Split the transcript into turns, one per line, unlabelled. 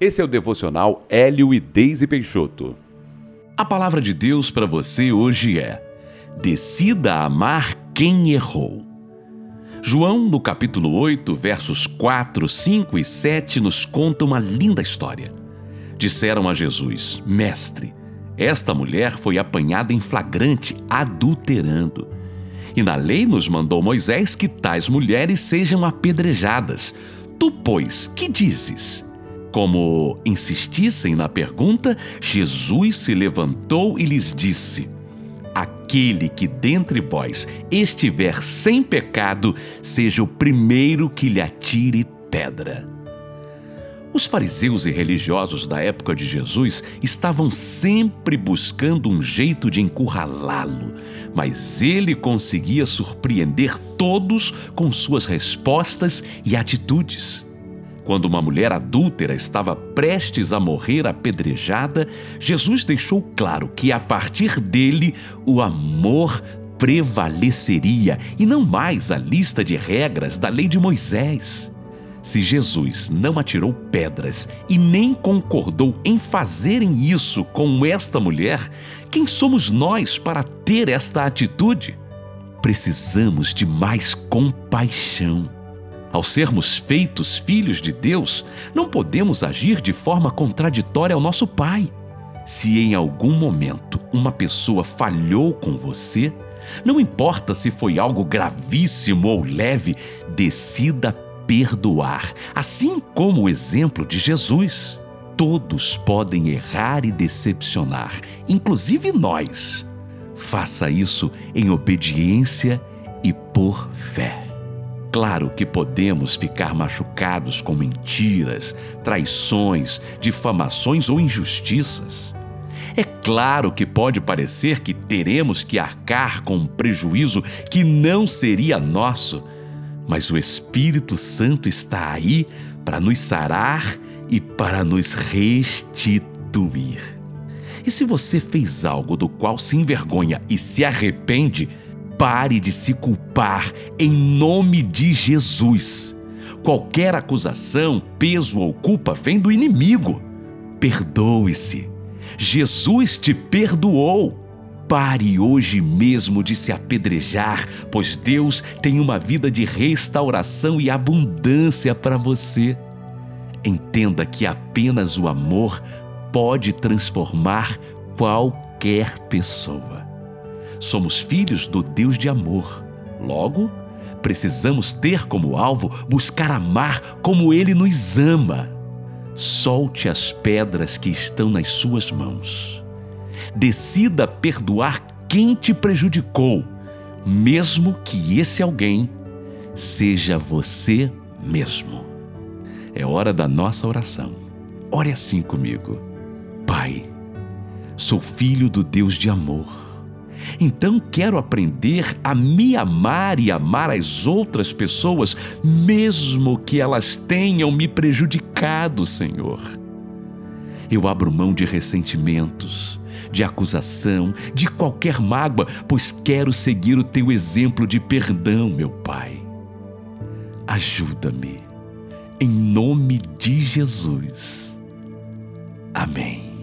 Esse é o devocional Hélio e Deise Peixoto.
A palavra de Deus para você hoje é: Decida amar quem errou. João, no capítulo 8, versos 4, 5 e 7, nos conta uma linda história. Disseram a Jesus: Mestre, esta mulher foi apanhada em flagrante, adulterando. E na lei nos mandou Moisés que tais mulheres sejam apedrejadas. Tu, pois, que dizes? Como insistissem na pergunta, Jesus se levantou e lhes disse: Aquele que dentre vós estiver sem pecado, seja o primeiro que lhe atire pedra. Os fariseus e religiosos da época de Jesus estavam sempre buscando um jeito de encurralá-lo, mas ele conseguia surpreender todos com suas respostas e atitudes. Quando uma mulher adúltera estava prestes a morrer apedrejada, Jesus deixou claro que a partir dele o amor prevaleceria e não mais a lista de regras da lei de Moisés. Se Jesus não atirou pedras e nem concordou em fazerem isso com esta mulher, quem somos nós para ter esta atitude? Precisamos de mais compaixão. Ao sermos feitos filhos de Deus, não podemos agir de forma contraditória ao nosso Pai. Se em algum momento uma pessoa falhou com você, não importa se foi algo gravíssimo ou leve, decida perdoar, assim como o exemplo de Jesus. Todos podem errar e decepcionar, inclusive nós. Faça isso em obediência e por fé. Claro que podemos ficar machucados com mentiras, traições, difamações ou injustiças. É claro que pode parecer que teremos que arcar com um prejuízo que não seria nosso, mas o Espírito Santo está aí para nos sarar e para nos restituir. E se você fez algo do qual se envergonha e se arrepende, Pare de se culpar em nome de Jesus. Qualquer acusação, peso ou culpa vem do inimigo. Perdoe-se. Jesus te perdoou. Pare hoje mesmo de se apedrejar, pois Deus tem uma vida de restauração e abundância para você. Entenda que apenas o amor pode transformar qualquer pessoa. Somos filhos do Deus de amor. Logo, precisamos ter como alvo buscar amar como Ele nos ama. Solte as pedras que estão nas suas mãos. Decida perdoar quem te prejudicou, mesmo que esse alguém seja você mesmo. É hora da nossa oração. Ore assim comigo. Pai, sou filho do Deus de amor então quero aprender a me amar e amar as outras pessoas, mesmo que elas tenham me prejudicado, Senhor. Eu abro mão de ressentimentos, de acusação, de qualquer mágoa, pois quero seguir o teu exemplo de perdão, meu Pai. Ajuda-me, em nome de Jesus. Amém.